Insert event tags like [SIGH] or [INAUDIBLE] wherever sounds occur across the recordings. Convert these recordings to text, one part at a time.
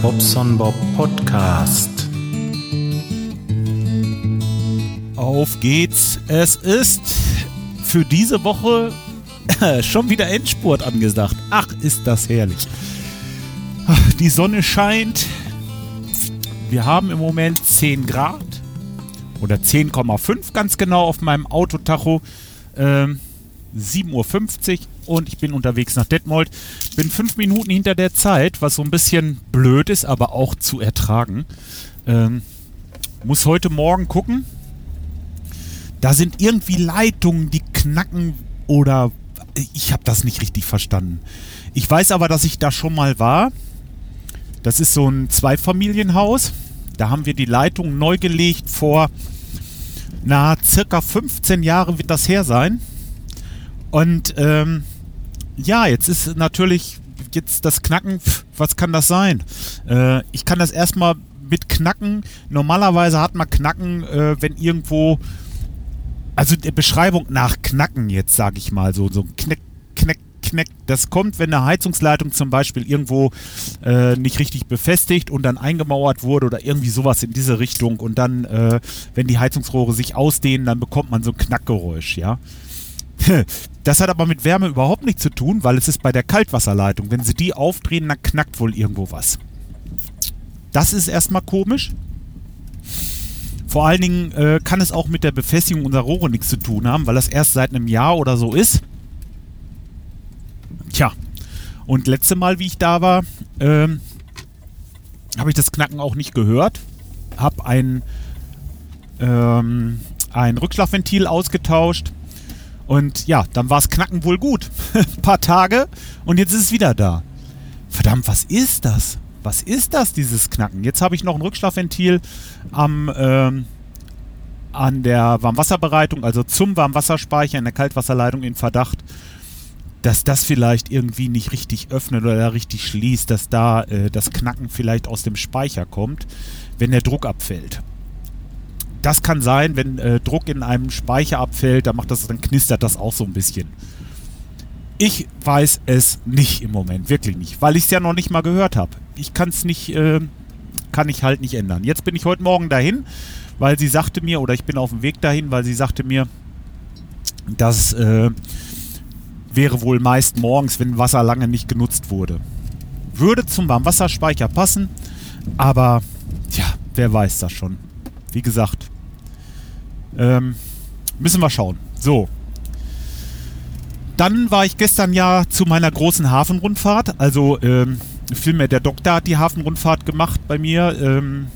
Bobson Bob Podcast. Auf geht's. Es ist für diese Woche schon wieder Endspurt angesagt. Ach, ist das herrlich. Die Sonne scheint. Wir haben im Moment 10 Grad oder 10,5 ganz genau auf meinem Autotacho. Ähm, 7.50 Uhr und ich bin unterwegs nach Detmold. Bin fünf Minuten hinter der Zeit, was so ein bisschen blöd ist, aber auch zu ertragen. Ähm, muss heute Morgen gucken. Da sind irgendwie Leitungen, die knacken oder ich habe das nicht richtig verstanden. Ich weiß aber, dass ich da schon mal war. Das ist so ein Zweifamilienhaus. Da haben wir die Leitung neu gelegt vor, na, circa 15 Jahren wird das her sein. Und ähm, ja, jetzt ist natürlich jetzt das Knacken, was kann das sein? Äh, ich kann das erstmal mit Knacken, normalerweise hat man Knacken, äh, wenn irgendwo, also der Beschreibung nach Knacken jetzt, sage ich mal, so, so Knack, Knack, Knack, das kommt, wenn eine Heizungsleitung zum Beispiel irgendwo äh, nicht richtig befestigt und dann eingemauert wurde oder irgendwie sowas in diese Richtung und dann, äh, wenn die Heizungsrohre sich ausdehnen, dann bekommt man so ein Knackgeräusch, ja. [LAUGHS] Das hat aber mit Wärme überhaupt nichts zu tun, weil es ist bei der Kaltwasserleitung. Wenn sie die aufdrehen, dann knackt wohl irgendwo was. Das ist erstmal komisch. Vor allen Dingen äh, kann es auch mit der Befestigung unserer Rohre nichts zu tun haben, weil das erst seit einem Jahr oder so ist. Tja. Und letzte Mal, wie ich da war, ähm, habe ich das Knacken auch nicht gehört. Hab ein, ähm, ein Rückschlagventil ausgetauscht und ja, dann war es Knacken wohl gut. Ein [LAUGHS] paar Tage und jetzt ist es wieder da. Verdammt, was ist das? Was ist das, dieses Knacken? Jetzt habe ich noch ein Rückschlagventil am, ähm, an der Warmwasserbereitung, also zum Warmwasserspeicher in der Kaltwasserleitung in Verdacht, dass das vielleicht irgendwie nicht richtig öffnet oder richtig schließt, dass da äh, das Knacken vielleicht aus dem Speicher kommt, wenn der Druck abfällt das kann sein, wenn äh, Druck in einem Speicher abfällt, dann macht das, dann knistert das auch so ein bisschen. Ich weiß es nicht im Moment, wirklich nicht, weil ich es ja noch nicht mal gehört habe. Ich kann es nicht, äh, kann ich halt nicht ändern. Jetzt bin ich heute Morgen dahin, weil sie sagte mir, oder ich bin auf dem Weg dahin, weil sie sagte mir, das äh, wäre wohl meist morgens, wenn Wasser lange nicht genutzt wurde. Würde zum Warmwasserspeicher passen, aber ja, wer weiß das schon. Wie gesagt, ähm, müssen wir schauen. So. Dann war ich gestern ja zu meiner großen Hafenrundfahrt. Also ähm, vielmehr der Doktor hat die Hafenrundfahrt gemacht bei mir. Ähm,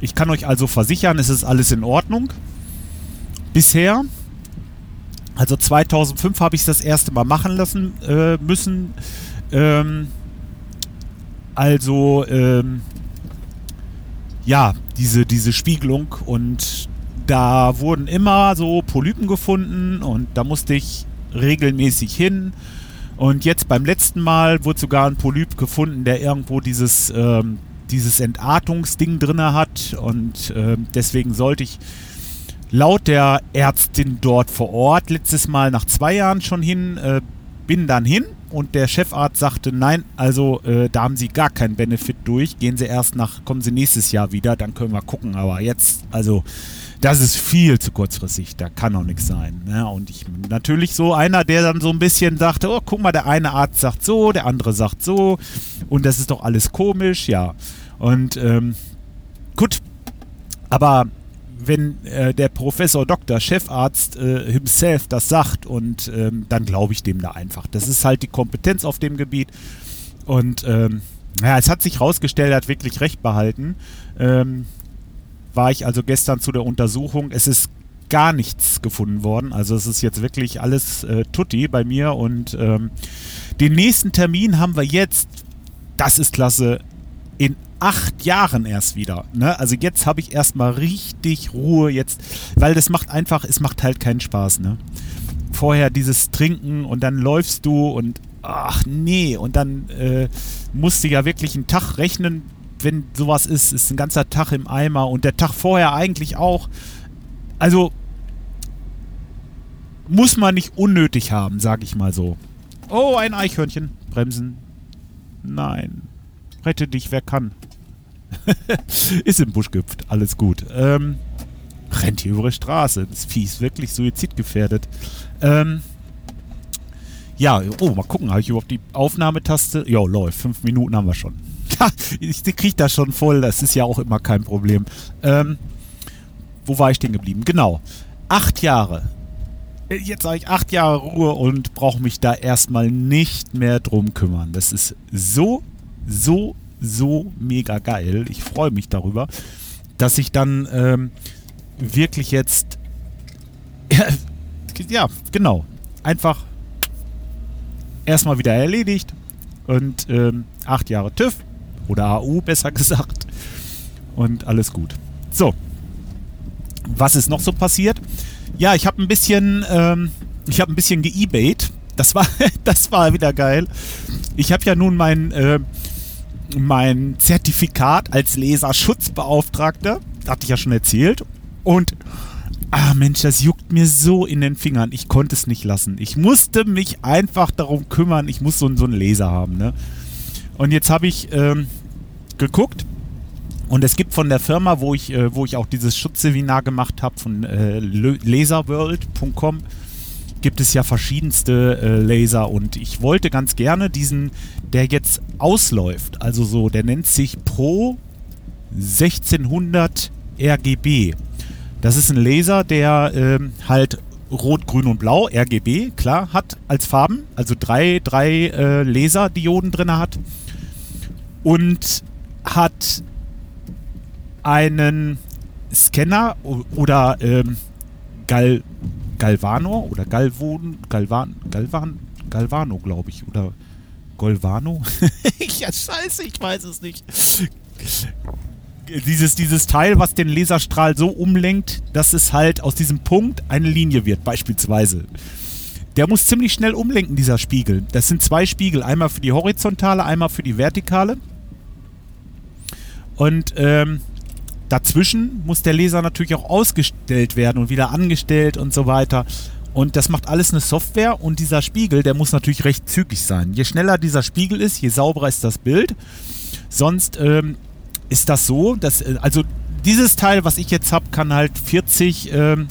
ich kann euch also versichern, es ist alles in Ordnung. Bisher. Also 2005 habe ich es das erste Mal machen lassen äh, müssen. Ähm, also ähm, ja, diese, diese Spiegelung und da wurden immer so Polypen gefunden und da musste ich regelmäßig hin. Und jetzt beim letzten Mal wurde sogar ein Polyp gefunden, der irgendwo dieses, ähm, dieses Entartungsding drin hat. Und ähm, deswegen sollte ich laut der Ärztin dort vor Ort letztes Mal nach zwei Jahren schon hin, äh, bin dann hin und der Chefarzt sagte, nein, also äh, da haben Sie gar keinen Benefit durch. Gehen Sie erst nach, kommen Sie nächstes Jahr wieder, dann können wir gucken. Aber jetzt, also das ist viel zu kurzfristig, da kann auch nichts sein. Ne? und ich natürlich so einer, der dann so ein bisschen sagte, oh, guck mal, der eine Arzt sagt so, der andere sagt so und das ist doch alles komisch, ja. Und ähm, gut, aber wenn äh, der Professor Doktor, Chefarzt äh, himself das sagt und ähm, dann glaube ich dem da einfach. Das ist halt die Kompetenz auf dem Gebiet und ähm, ja, es hat sich rausgestellt, er hat wirklich recht behalten. Ähm, war ich also gestern zu der Untersuchung. Es ist gar nichts gefunden worden. Also es ist jetzt wirklich alles äh, tutti bei mir und ähm, den nächsten Termin haben wir jetzt. Das ist klasse. In acht Jahren erst wieder. Ne? Also jetzt habe ich erstmal richtig Ruhe jetzt, weil das macht einfach, es macht halt keinen Spaß. Ne? Vorher dieses Trinken und dann läufst du und ach nee, und dann äh, musst du ja wirklich einen Tag rechnen, wenn sowas ist, ist ein ganzer Tag im Eimer und der Tag vorher eigentlich auch. Also muss man nicht unnötig haben, sag ich mal so. Oh, ein Eichhörnchen. Bremsen. Nein. Rette dich, wer kann. [LAUGHS] ist im Busch gehüpft, alles gut. Ähm, rennt hier über die Straße. Das Vieh ist wirklich suizidgefährdet. Ähm, ja, oh, mal gucken, habe ich überhaupt die Aufnahmetaste? Jo, läuft. Fünf Minuten haben wir schon. Ja, ich kriege das schon voll. Das ist ja auch immer kein Problem. Ähm, wo war ich denn geblieben? Genau. Acht Jahre. Jetzt habe ich acht Jahre Ruhe und brauche mich da erstmal nicht mehr drum kümmern. Das ist so, so, so mega geil. Ich freue mich darüber, dass ich dann ähm, wirklich jetzt. [LAUGHS] ja, genau. Einfach erstmal wieder erledigt. Und ähm, acht Jahre TÜV oder AU besser [LAUGHS] gesagt. Und alles gut. So, was ist noch so passiert? Ja, ich habe ein bisschen, ähm, ich habe ein bisschen geebayt. Das war, [LAUGHS] das war wieder geil. Ich habe ja nun mein, äh, mein Zertifikat als Leserschutzbeauftragter, hatte ich ja schon erzählt. Und Ah Mensch, das juckt mir so in den Fingern. Ich konnte es nicht lassen. Ich musste mich einfach darum kümmern. Ich muss so, so einen Laser haben. Ne? Und jetzt habe ich ähm, geguckt. Und es gibt von der Firma, wo ich, äh, wo ich auch dieses Schutzseminar gemacht habe, von äh, laserworld.com, gibt es ja verschiedenste äh, Laser. Und ich wollte ganz gerne diesen, der jetzt ausläuft, also so, der nennt sich Pro 1600 RGB. Das ist ein Laser, der ähm, halt Rot, Grün und Blau, RGB, klar, hat als Farben, also drei, drei äh, Laserdioden drin hat. Und hat einen Scanner oder ähm, Gal, Galvano oder Galvon, Galvan, Galvan, Galvano, glaube ich, oder Golvano? [LAUGHS] ja, scheiße, ich weiß es nicht. Dieses, dieses Teil, was den Laserstrahl so umlenkt, dass es halt aus diesem Punkt eine Linie wird, beispielsweise. Der muss ziemlich schnell umlenken, dieser Spiegel. Das sind zwei Spiegel, einmal für die horizontale, einmal für die vertikale. Und ähm, Dazwischen muss der Laser natürlich auch ausgestellt werden und wieder angestellt und so weiter. Und das macht alles eine Software und dieser Spiegel, der muss natürlich recht zügig sein. Je schneller dieser Spiegel ist, je sauberer ist das Bild. Sonst ähm, ist das so, dass, äh, also dieses Teil, was ich jetzt habe, kann halt 40, ähm,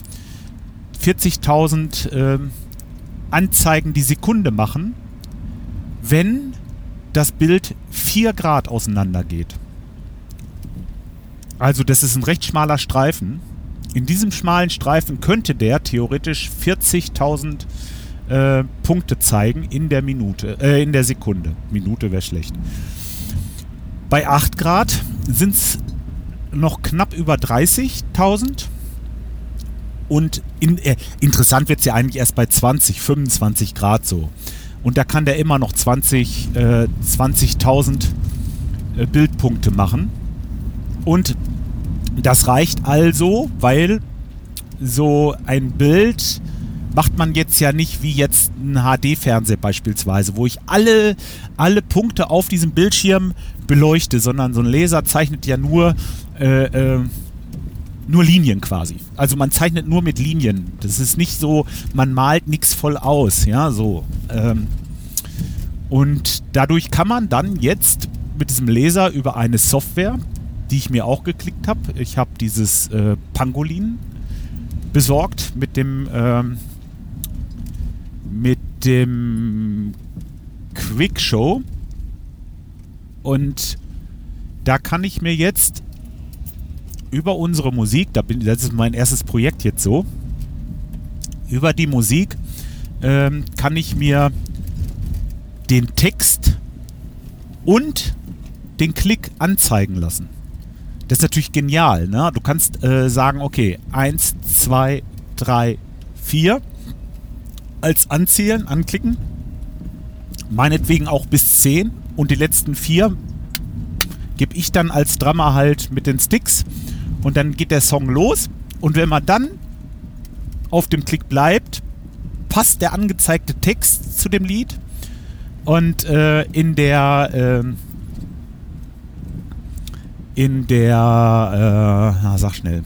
40.000 ähm, Anzeigen die Sekunde machen, wenn das Bild 4 Grad auseinander geht. Also das ist ein recht schmaler Streifen. In diesem schmalen Streifen könnte der theoretisch 40.000 äh, Punkte zeigen in der Minute, äh, in der Sekunde. Minute wäre schlecht. Bei 8 Grad sind es noch knapp über 30.000. Und in, äh, interessant wird es ja eigentlich erst bei 20, 25 Grad so. Und da kann der immer noch 20, äh, 20.000 äh, Bildpunkte machen. Und das reicht also, weil so ein Bild macht man jetzt ja nicht wie jetzt ein HD-Fernseher beispielsweise, wo ich alle, alle Punkte auf diesem Bildschirm beleuchte, sondern so ein Laser zeichnet ja nur, äh, äh, nur Linien quasi. Also man zeichnet nur mit Linien. Das ist nicht so, man malt nichts voll aus, ja, so. Ähm, und dadurch kann man dann jetzt mit diesem Laser über eine Software, die ich mir auch geklickt habe. Ich habe dieses äh, Pangolin besorgt mit dem ähm, mit dem Quick Show und da kann ich mir jetzt über unsere Musik, da bin, das ist mein erstes Projekt jetzt so, über die Musik ähm, kann ich mir den Text und den Klick anzeigen lassen. Das ist natürlich genial. Ne? Du kannst äh, sagen, okay, 1, 2, 3, 4 als anzählen, anklicken. Meinetwegen auch bis 10 und die letzten 4 gebe ich dann als Drummer halt mit den Sticks und dann geht der Song los und wenn man dann auf dem Klick bleibt, passt der angezeigte Text zu dem Lied und äh, in der äh, in der, äh, na, sag schnell.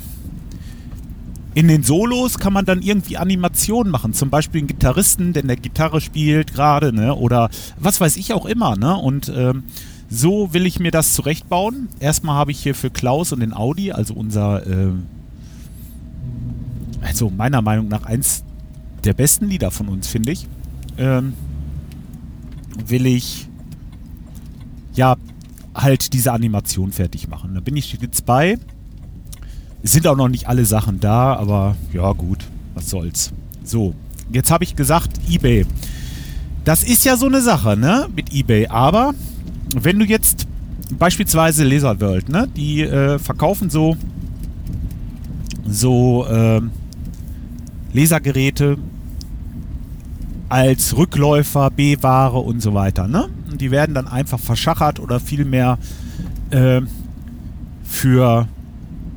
In den Solos kann man dann irgendwie Animationen machen, zum Beispiel einen Gitarristen, der in der Gitarre spielt gerade, ne, oder was weiß ich auch immer, ne, und ähm, So will ich mir das zurechtbauen. Erstmal habe ich hier für Klaus und den Audi, also unser, äh, also meiner Meinung nach eins der besten Lieder von uns, finde ich, ähm, will ich ja halt diese Animation fertig machen. Da bin ich jetzt bei. Es sind auch noch nicht alle Sachen da, aber ja gut, was soll's. So, jetzt habe ich gesagt, eBay. Das ist ja so eine Sache, ne, mit eBay. Aber wenn du jetzt beispielsweise Laserworld, ne, die äh, verkaufen so so äh, Lasergeräte als Rückläufer, B-Ware und so weiter, ne? Die werden dann einfach verschachert oder vielmehr äh, für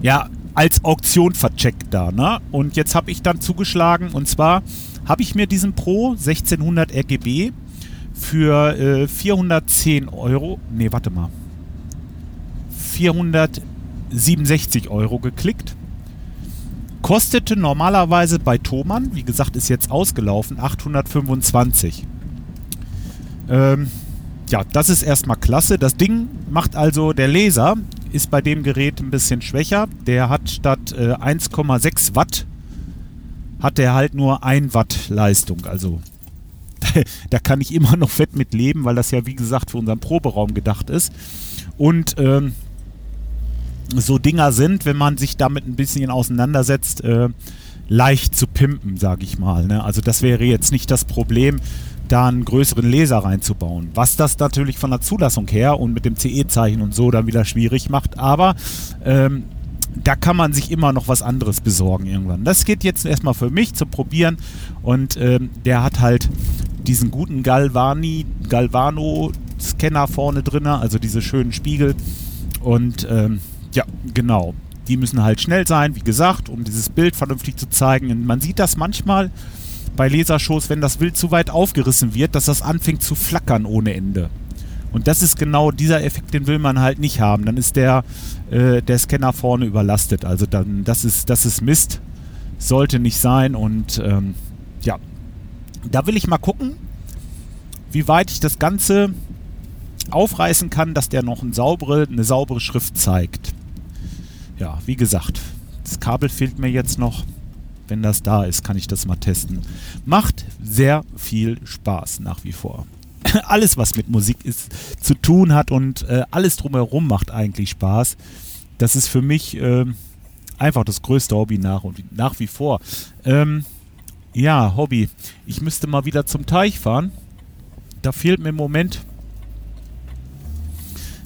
ja als Auktion vercheckt da, ne? Und jetzt habe ich dann zugeschlagen und zwar habe ich mir diesen Pro 1600 RGB für äh, 410 Euro, nee, warte mal, 467 Euro geklickt. Kostete normalerweise bei Thomann, wie gesagt, ist jetzt ausgelaufen, 825. Ähm, ja, das ist erstmal klasse. Das Ding macht also, der Laser ist bei dem Gerät ein bisschen schwächer. Der hat statt äh, 1,6 Watt, hat der halt nur 1 Watt Leistung. Also [LAUGHS] da kann ich immer noch fett mit leben, weil das ja wie gesagt für unseren Proberaum gedacht ist. Und ähm, so Dinger sind, wenn man sich damit ein bisschen auseinandersetzt, äh, leicht zu pimpen, sage ich mal. Ne? Also das wäre jetzt nicht das Problem, da einen größeren Laser reinzubauen. Was das natürlich von der Zulassung her und mit dem CE-Zeichen und so dann wieder schwierig macht. Aber ähm, da kann man sich immer noch was anderes besorgen irgendwann. Das geht jetzt erstmal für mich zum Probieren und ähm, der hat halt diesen guten Galvani, Galvano-Scanner vorne drin, also diese schönen Spiegel und ähm, ja, genau. Die müssen halt schnell sein, wie gesagt, um dieses Bild vernünftig zu zeigen. Und man sieht das manchmal bei Lasershows, wenn das Bild zu weit aufgerissen wird, dass das anfängt zu flackern ohne Ende. Und das ist genau dieser Effekt, den will man halt nicht haben. Dann ist der, äh, der Scanner vorne überlastet. Also dann, das ist, das ist Mist. Sollte nicht sein. Und ähm, ja, da will ich mal gucken, wie weit ich das Ganze aufreißen kann, dass der noch eine saubere, eine saubere Schrift zeigt. Ja, wie gesagt, das Kabel fehlt mir jetzt noch. Wenn das da ist, kann ich das mal testen. Macht sehr viel Spaß nach wie vor. [LAUGHS] alles, was mit Musik ist, zu tun hat und äh, alles drumherum macht eigentlich Spaß. Das ist für mich äh, einfach das größte Hobby nach und nach wie vor. Ähm, ja, Hobby. Ich müsste mal wieder zum Teich fahren. Da fehlt mir im Moment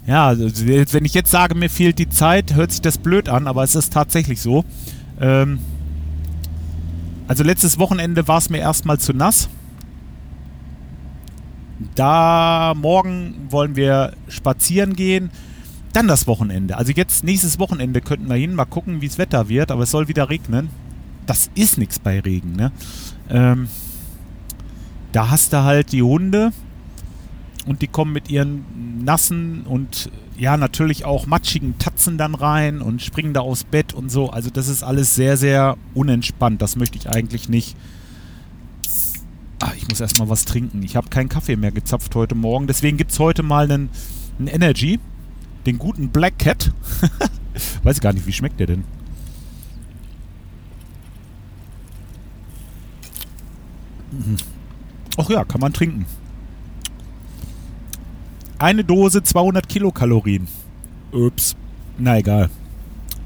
ja, also, wenn ich jetzt sage, mir fehlt die Zeit, hört sich das blöd an, aber es ist tatsächlich so. Ähm, also letztes Wochenende war es mir erstmal zu nass. Da morgen wollen wir spazieren gehen. Dann das Wochenende. Also jetzt nächstes Wochenende könnten wir hin, mal gucken, wie es Wetter wird, aber es soll wieder regnen. Das ist nichts bei Regen, ne? Ähm, da hast du halt die Hunde und die kommen mit ihren nassen und ja, natürlich auch matschigen Tatzen dann rein und springen da aufs Bett und so. Also das ist alles sehr, sehr unentspannt. Das möchte ich eigentlich nicht. Ah, ich muss erstmal was trinken. Ich habe keinen Kaffee mehr gezapft heute Morgen. Deswegen gibt es heute mal einen, einen Energy. Den guten Black Cat. [LAUGHS] Weiß gar nicht, wie schmeckt der denn? Mhm. Ach ja, kann man trinken. Eine Dose 200 Kilokalorien. Ups. Na egal.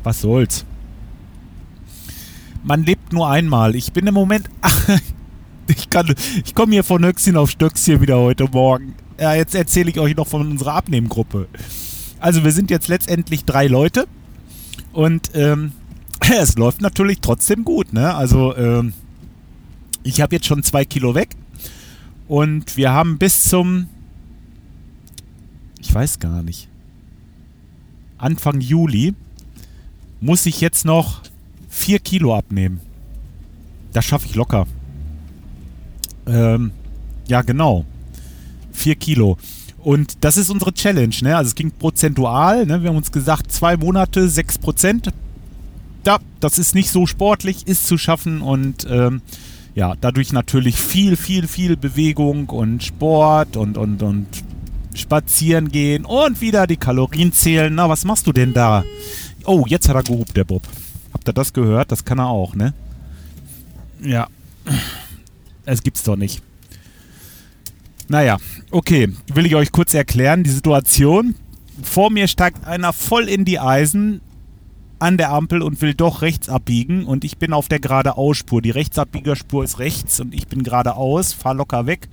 Was soll's. Man lebt nur einmal. Ich bin im Moment. [LAUGHS] ich kann, ich komme hier von Höchstchen auf Stöckchen wieder heute Morgen. Ja, jetzt erzähle ich euch noch von unserer Abnehmgruppe. Also wir sind jetzt letztendlich drei Leute und ähm, [CLEARS THROAT] es läuft natürlich trotzdem gut. Ne? Also ähm, ich habe jetzt schon zwei Kilo weg und wir haben bis zum weiß gar nicht, Anfang Juli muss ich jetzt noch 4 Kilo abnehmen. Das schaffe ich locker. Ähm, ja, genau. 4 Kilo. Und das ist unsere Challenge, ne? Also es ging prozentual, ne? Wir haben uns gesagt, zwei Monate, 6 Prozent. Ja, das ist nicht so sportlich, ist zu schaffen und ähm, ja, dadurch natürlich viel, viel, viel Bewegung und Sport und, und, und spazieren gehen und wieder die Kalorien zählen. Na, was machst du denn da? Oh, jetzt hat er gehupt, der Bob. Habt ihr das gehört? Das kann er auch, ne? Ja. Es gibt's doch nicht. Naja, okay. Will ich euch kurz erklären, die Situation. Vor mir steigt einer voll in die Eisen an der Ampel und will doch rechts abbiegen und ich bin auf der geradeausspur. Die Rechtsabbiegerspur ist rechts und ich bin geradeaus, fahr locker weg.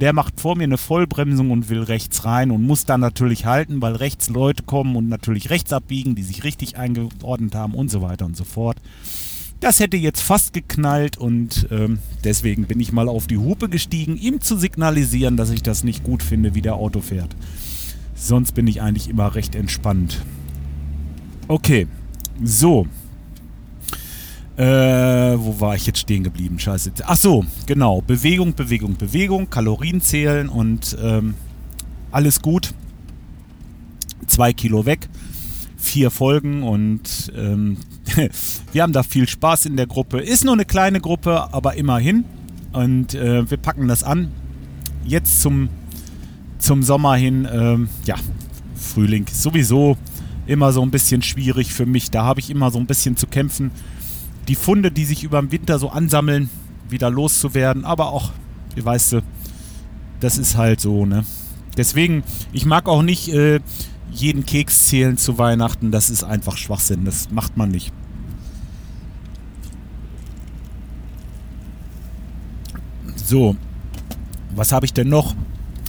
Der macht vor mir eine Vollbremsung und will rechts rein und muss dann natürlich halten, weil rechts Leute kommen und natürlich rechts abbiegen, die sich richtig eingeordnet haben und so weiter und so fort. Das hätte jetzt fast geknallt und ähm, deswegen bin ich mal auf die Hupe gestiegen, ihm zu signalisieren, dass ich das nicht gut finde, wie der Auto fährt. Sonst bin ich eigentlich immer recht entspannt. Okay, so. Äh, wo war ich jetzt stehen geblieben? Scheiße. Ach so, genau. Bewegung, Bewegung, Bewegung, Kalorien zählen und ähm, alles gut. Zwei Kilo weg, vier Folgen und ähm, [LAUGHS] wir haben da viel Spaß in der Gruppe. Ist nur eine kleine Gruppe, aber immerhin. Und äh, wir packen das an. Jetzt zum, zum Sommer hin, ähm, ja, Frühling sowieso immer so ein bisschen schwierig für mich. Da habe ich immer so ein bisschen zu kämpfen, die Funde, die sich über den Winter so ansammeln, wieder loszuwerden. Aber auch, wie weißt du, das ist halt so, ne? Deswegen, ich mag auch nicht äh, jeden Keks zählen zu Weihnachten. Das ist einfach Schwachsinn. Das macht man nicht. So, was habe ich denn noch?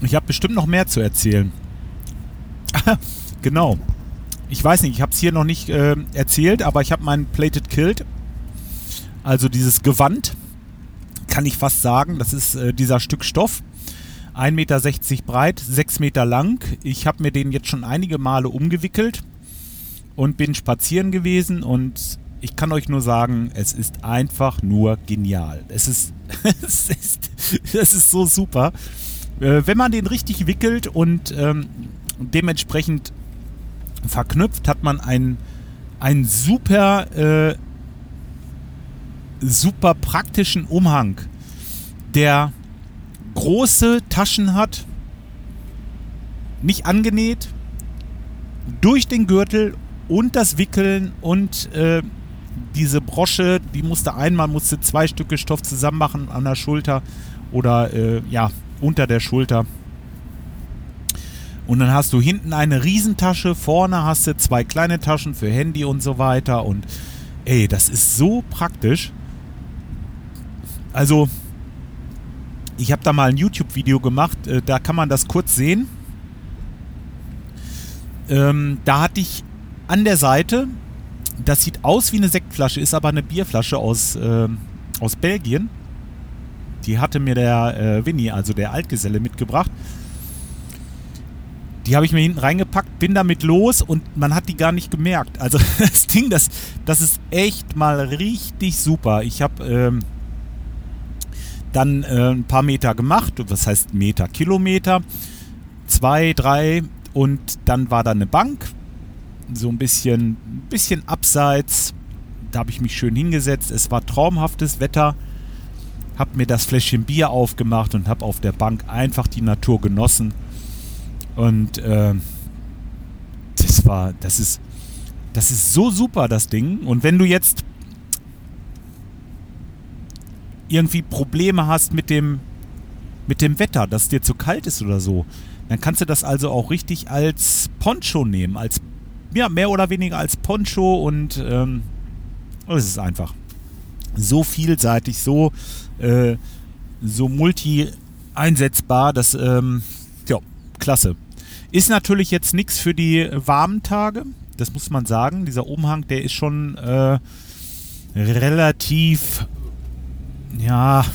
Ich habe bestimmt noch mehr zu erzählen. [LAUGHS] genau. Ich weiß nicht, ich habe es hier noch nicht äh, erzählt, aber ich habe meinen Plated Kilt, also dieses Gewand, kann ich fast sagen, das ist äh, dieser Stück Stoff. 1,60 Meter breit, 6 Meter lang. Ich habe mir den jetzt schon einige Male umgewickelt und bin spazieren gewesen und ich kann euch nur sagen, es ist einfach nur genial. Es ist, [LAUGHS] es ist, es ist so super. Äh, wenn man den richtig wickelt und ähm, dementsprechend verknüpft, hat man einen, einen super, äh, super praktischen Umhang, der große Taschen hat, nicht angenäht, durch den Gürtel und das Wickeln und äh, diese Brosche, die musste einmal musste zwei Stücke Stoff zusammen machen an der Schulter oder äh, ja unter der Schulter. Und dann hast du hinten eine Riesentasche, vorne hast du zwei kleine Taschen für Handy und so weiter. Und ey, das ist so praktisch. Also, ich habe da mal ein YouTube-Video gemacht, äh, da kann man das kurz sehen. Ähm, da hatte ich an der Seite, das sieht aus wie eine Sektflasche, ist aber eine Bierflasche aus, äh, aus Belgien. Die hatte mir der äh, Winnie, also der Altgeselle, mitgebracht. Die habe ich mir hinten reingepackt, bin damit los und man hat die gar nicht gemerkt. Also [LAUGHS] das Ding, das, das ist echt mal richtig super. Ich habe ähm, dann äh, ein paar Meter gemacht, was heißt Meter, Kilometer, zwei, drei und dann war da eine Bank, so ein bisschen, bisschen abseits. Da habe ich mich schön hingesetzt. Es war traumhaftes Wetter. Habe mir das Fläschchen Bier aufgemacht und habe auf der Bank einfach die Natur genossen. Und äh, das war, das ist, das ist so super, das Ding. Und wenn du jetzt irgendwie Probleme hast mit dem, mit dem Wetter, dass es dir zu kalt ist oder so, dann kannst du das also auch richtig als Poncho nehmen, als ja, mehr oder weniger als Poncho und ähm, es ist einfach so vielseitig, so, äh, so multi einsetzbar, dass ähm, klasse. Ist natürlich jetzt nichts für die warmen Tage, das muss man sagen. Dieser Umhang, der ist schon äh, relativ, ja,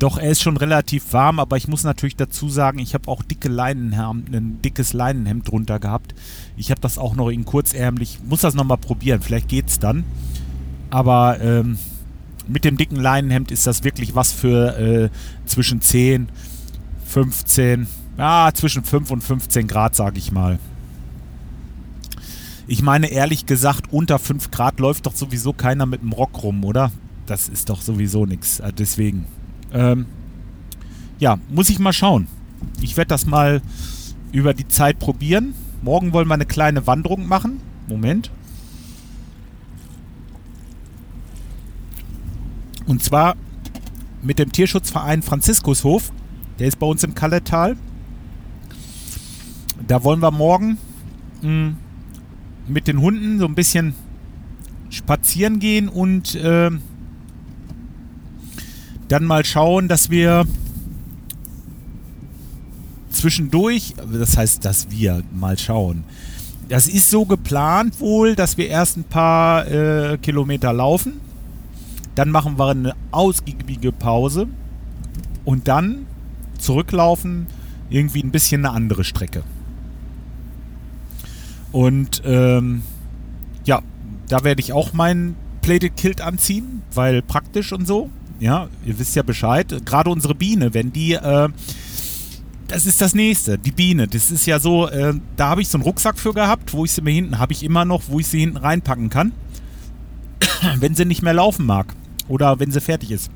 doch, er ist schon relativ warm, aber ich muss natürlich dazu sagen, ich habe auch dicke Leinenhemd, ein dickes Leinenhemd drunter gehabt. Ich habe das auch noch in kurzärmlich, muss das nochmal probieren, vielleicht geht's dann. Aber ähm, mit dem dicken Leinenhemd ist das wirklich was für äh, zwischen 10, 15, ja, zwischen 5 und 15 Grad, sage ich mal. Ich meine, ehrlich gesagt, unter 5 Grad läuft doch sowieso keiner mit dem Rock rum, oder? Das ist doch sowieso nichts. Äh, deswegen. Ähm, ja, muss ich mal schauen. Ich werde das mal über die Zeit probieren. Morgen wollen wir eine kleine Wanderung machen. Moment. Und zwar mit dem Tierschutzverein Franziskushof. Der ist bei uns im Kalletal. Da wollen wir morgen mh, hm, mit den Hunden so ein bisschen spazieren gehen und äh, dann mal schauen, dass wir zwischendurch, das heißt, dass wir mal schauen. Das ist so geplant wohl, dass wir erst ein paar äh, Kilometer laufen. Dann machen wir eine ausgiebige Pause. Und dann zurücklaufen, irgendwie ein bisschen eine andere Strecke. Und ähm, ja, da werde ich auch meinen Plated Kilt anziehen, weil praktisch und so. Ja, ihr wisst ja Bescheid. Gerade unsere Biene, wenn die äh, das ist das nächste, die Biene. Das ist ja so, äh, da habe ich so einen Rucksack für gehabt, wo ich sie mir hinten, habe ich immer noch, wo ich sie hinten reinpacken kann. [COUGHS] wenn sie nicht mehr laufen mag oder wenn sie fertig ist.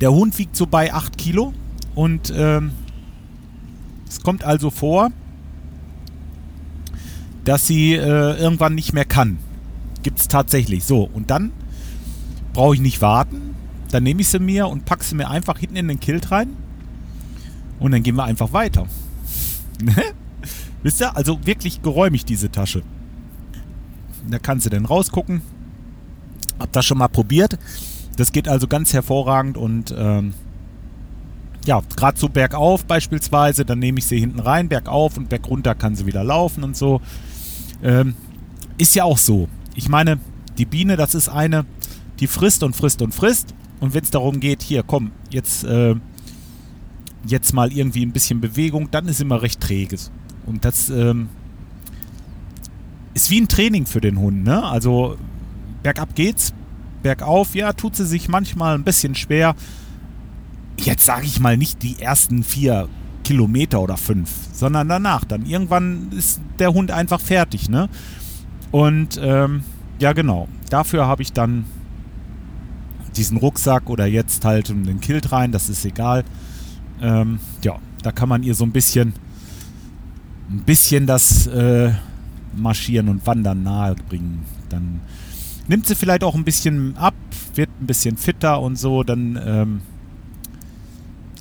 Der Hund wiegt so bei 8 Kilo und ähm, es kommt also vor, dass sie äh, irgendwann nicht mehr kann. Gibt es tatsächlich. So, und dann brauche ich nicht warten. Dann nehme ich sie mir und packe sie mir einfach hinten in den Kilt rein und dann gehen wir einfach weiter. [LAUGHS] Ne? Wisst ihr? Also wirklich geräumig diese Tasche. Da kannst du dann rausgucken. Hab das schon mal probiert. Das geht also ganz hervorragend und ähm, ja, gerade so bergauf beispielsweise, dann nehme ich sie hinten rein, bergauf und bergunter kann sie wieder laufen und so. Ähm, ist ja auch so. Ich meine, die Biene, das ist eine, die frisst und frisst und frisst. Und wenn es darum geht, hier, komm, jetzt äh, jetzt mal irgendwie ein bisschen Bewegung, dann ist immer recht träges. Und das ähm, ist wie ein Training für den Hund. Ne? Also bergab geht's, bergauf, ja, tut sie sich manchmal ein bisschen schwer. Jetzt sage ich mal nicht die ersten vier Kilometer oder fünf, sondern danach. Dann irgendwann ist der Hund einfach fertig. Ne? Und ähm, ja, genau. Dafür habe ich dann diesen Rucksack oder jetzt halt den Kilt rein, das ist egal. Ähm, ja, da kann man ihr so ein bisschen, ein bisschen das äh, Marschieren und Wandern nahe bringen. Dann nimmt sie vielleicht auch ein bisschen ab, wird ein bisschen fitter und so. Dann, ähm,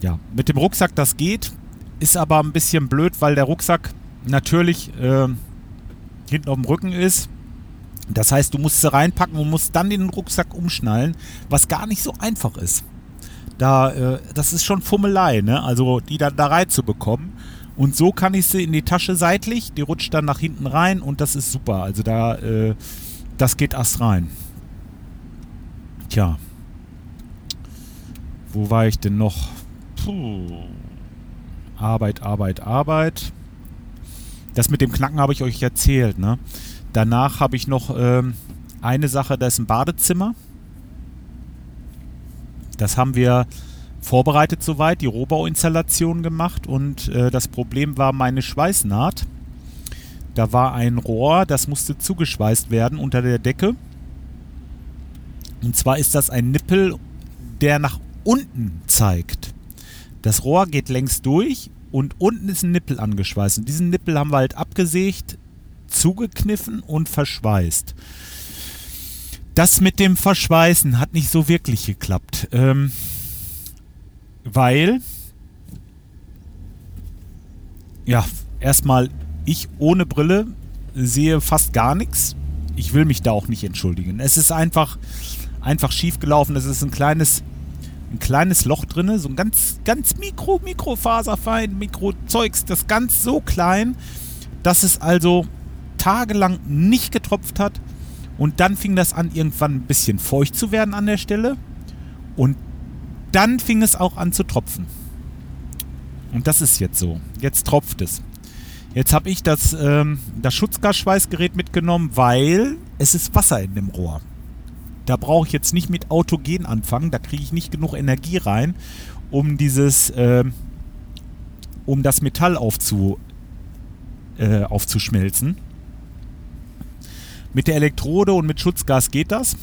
ja, mit dem Rucksack das geht, ist aber ein bisschen blöd, weil der Rucksack natürlich äh, hinten auf dem Rücken ist. Das heißt, du musst sie reinpacken und musst dann den Rucksack umschnallen, was gar nicht so einfach ist da, äh, das ist schon Fummelei, ne? Also die dann da reinzubekommen. Und so kann ich sie in die Tasche seitlich, die rutscht dann nach hinten rein und das ist super. Also da, äh, das geht erst rein. Tja. Wo war ich denn noch? Puh. Arbeit, Arbeit, Arbeit. Das mit dem Knacken habe ich euch erzählt, ne? Danach habe ich noch ähm, eine Sache, da ist ein Badezimmer. Das haben wir vorbereitet soweit, die Rohbauinstallation gemacht und äh, das Problem war meine Schweißnaht. Da war ein Rohr, das musste zugeschweißt werden unter der Decke. Und zwar ist das ein Nippel, der nach unten zeigt. Das Rohr geht längs durch und unten ist ein Nippel angeschweißt. Und diesen Nippel haben wir halt abgesägt, zugekniffen und verschweißt. Das mit dem Verschweißen hat nicht so wirklich geklappt. Ähm, weil, ja, erstmal ich ohne Brille sehe fast gar nichts. Ich will mich da auch nicht entschuldigen. Es ist einfach, einfach schief gelaufen. Es ist ein kleines, ein kleines Loch drin, so ein ganz, ganz mikro, mikrofaserfein, Mikrozeugs, das ganz so klein, dass es also tagelang nicht getropft hat und dann fing das an, irgendwann ein bisschen feucht zu werden an der Stelle. Und dann fing es auch an zu tropfen. Und das ist jetzt so. Jetzt tropft es. Jetzt habe ich das, ähm, das Schutzgasschweißgerät mitgenommen, weil es ist Wasser in dem Rohr. Da brauche ich jetzt nicht mit Autogen anfangen. Da kriege ich nicht genug Energie rein, um dieses, äh, um das Metall aufzu, äh, aufzuschmelzen. Mit der Elektrode und mit Schutzgas geht das.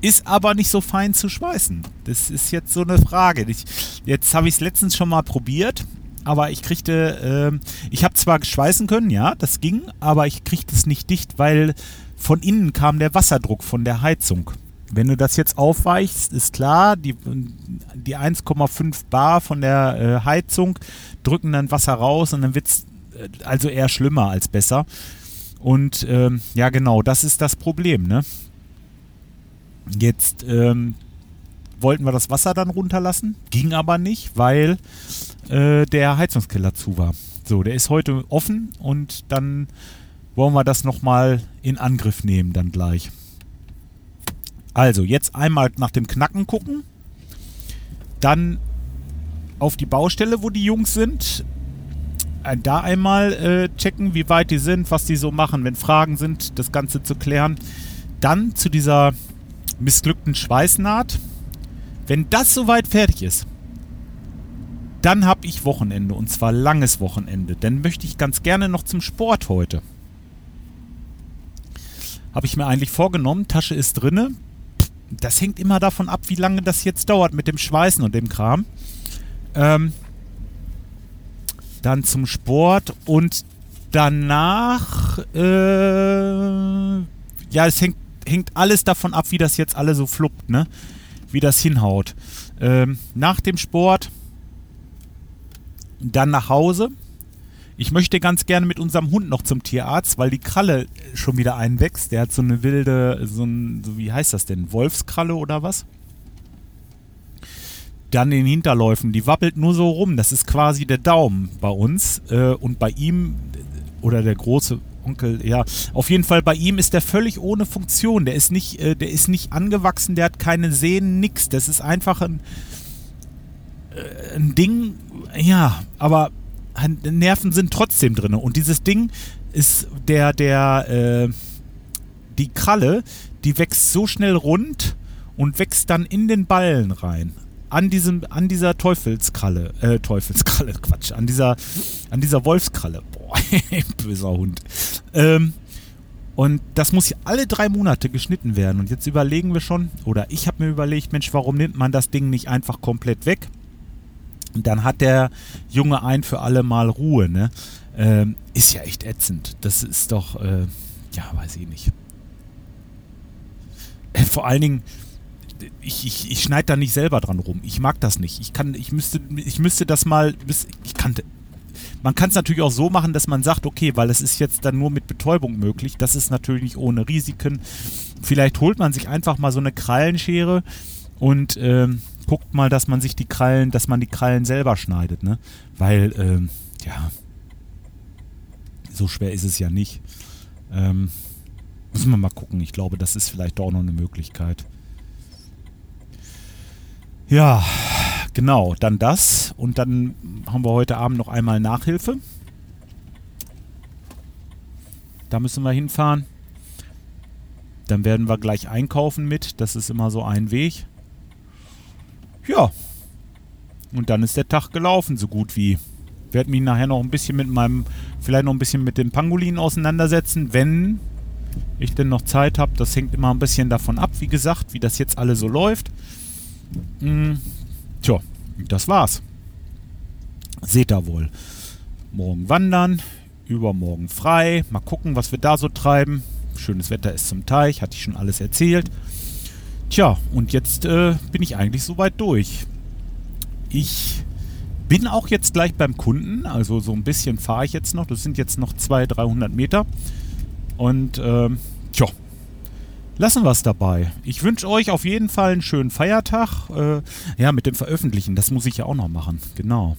Ist aber nicht so fein zu schweißen. Das ist jetzt so eine Frage. Ich, jetzt habe ich es letztens schon mal probiert aber ich kriegte, äh, ich habe zwar schweißen können, ja, das ging, aber ich kriegte es nicht dicht, weil von innen kam der Wasserdruck von der Heizung. Wenn du das jetzt aufweichst, ist klar, die, die 1,5 Bar von der äh, Heizung drücken dann Wasser raus und dann wird es äh, also eher schlimmer als besser. Und ähm, ja, genau, das ist das Problem. Ne? Jetzt ähm, wollten wir das Wasser dann runterlassen, ging aber nicht, weil äh, der Heizungskeller zu war. So, der ist heute offen und dann wollen wir das nochmal in Angriff nehmen dann gleich. Also, jetzt einmal nach dem Knacken gucken. Dann auf die Baustelle, wo die Jungs sind. Äh, da einmal äh, checken, wie weit die sind, was die so machen, wenn Fragen sind, das Ganze zu klären. Dann zu dieser missglückten Schweißnaht. Wenn das soweit fertig ist, dann habe ich Wochenende und zwar langes Wochenende. Dann möchte ich ganz gerne noch zum Sport heute. Habe ich mir eigentlich vorgenommen, Tasche ist drinne. Das hängt immer davon ab, wie lange das jetzt dauert mit dem Schweißen und dem Kram. Ähm, dann zum Sport und danach, äh, ja, es hängt, hängt alles davon ab, wie das jetzt alle so fluppt, ne? Wie das hinhaut. Ähm, nach dem Sport dann nach Hause. Ich möchte ganz gerne mit unserem Hund noch zum Tierarzt, weil die Kralle schon wieder einwächst. Der hat so eine wilde, so ein, wie heißt das denn? Wolfskralle oder was? Dann in den Hinterläufen, die wappelt nur so rum. Das ist quasi der Daumen bei uns. Äh, und bei ihm, oder der große Onkel, ja, auf jeden Fall bei ihm ist der völlig ohne Funktion. Der ist nicht, äh, der ist nicht angewachsen, der hat keine Sehnen, nix. Das ist einfach ein, äh, ein Ding, ja, aber Nerven sind trotzdem drin. Und dieses Ding ist der, der, äh, die Kralle, die wächst so schnell rund und wächst dann in den Ballen rein. An diesem, an dieser Teufelskralle, äh, Teufelskralle, [LAUGHS] Quatsch, an dieser, an dieser Wolfskralle. Boah, [LAUGHS] böser Hund. Ähm, und das muss alle drei Monate geschnitten werden. Und jetzt überlegen wir schon, oder ich habe mir überlegt, Mensch, warum nimmt man das Ding nicht einfach komplett weg? dann hat der Junge ein für alle Mal Ruhe, ne? Ähm, ist ja echt ätzend. Das ist doch, äh, ja, weiß ich nicht. Äh, vor allen Dingen, ich, ich, ich schneide da nicht selber dran rum. Ich mag das nicht. Ich kann, ich müsste, ich müsste das mal, ich kannte. Man kann es natürlich auch so machen, dass man sagt, okay, weil es ist jetzt dann nur mit Betäubung möglich. Das ist natürlich nicht ohne Risiken. Vielleicht holt man sich einfach mal so eine Krallenschere und ähm, guckt mal, dass man sich die Krallen, dass man die Krallen selber schneidet, ne? Weil, ähm, ja, so schwer ist es ja nicht. Ähm, müssen wir mal gucken. Ich glaube, das ist vielleicht doch noch eine Möglichkeit. Ja, genau, dann das. Und dann haben wir heute Abend noch einmal Nachhilfe. Da müssen wir hinfahren. Dann werden wir gleich einkaufen mit. Das ist immer so ein Weg. Ja. Und dann ist der Tag gelaufen, so gut wie. Werde mich nachher noch ein bisschen mit meinem, vielleicht noch ein bisschen mit dem Pangolin auseinandersetzen, wenn ich denn noch Zeit habe. Das hängt immer ein bisschen davon ab, wie gesagt, wie das jetzt alles so läuft. Hm, tja, das war's. Seht ihr wohl. Morgen wandern, übermorgen frei. Mal gucken, was wir da so treiben. Schönes Wetter ist zum Teich, hatte ich schon alles erzählt. Tja, und jetzt äh, bin ich eigentlich soweit durch. Ich bin auch jetzt gleich beim Kunden, also so ein bisschen fahre ich jetzt noch. Das sind jetzt noch 200, 300 Meter. Und ähm, tja, lassen wir es dabei. Ich wünsche euch auf jeden Fall einen schönen Feiertag. Äh, ja, mit dem Veröffentlichen, das muss ich ja auch noch machen. Genau.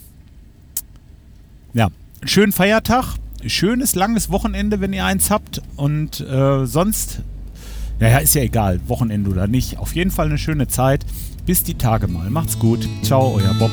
Ja, schönen Feiertag. Schönes, langes Wochenende, wenn ihr eins habt. Und äh, sonst naja, ist ja egal, Wochenende oder nicht. Auf jeden Fall eine schöne Zeit. Bis die Tage mal. Macht's gut. Ciao, euer Bob.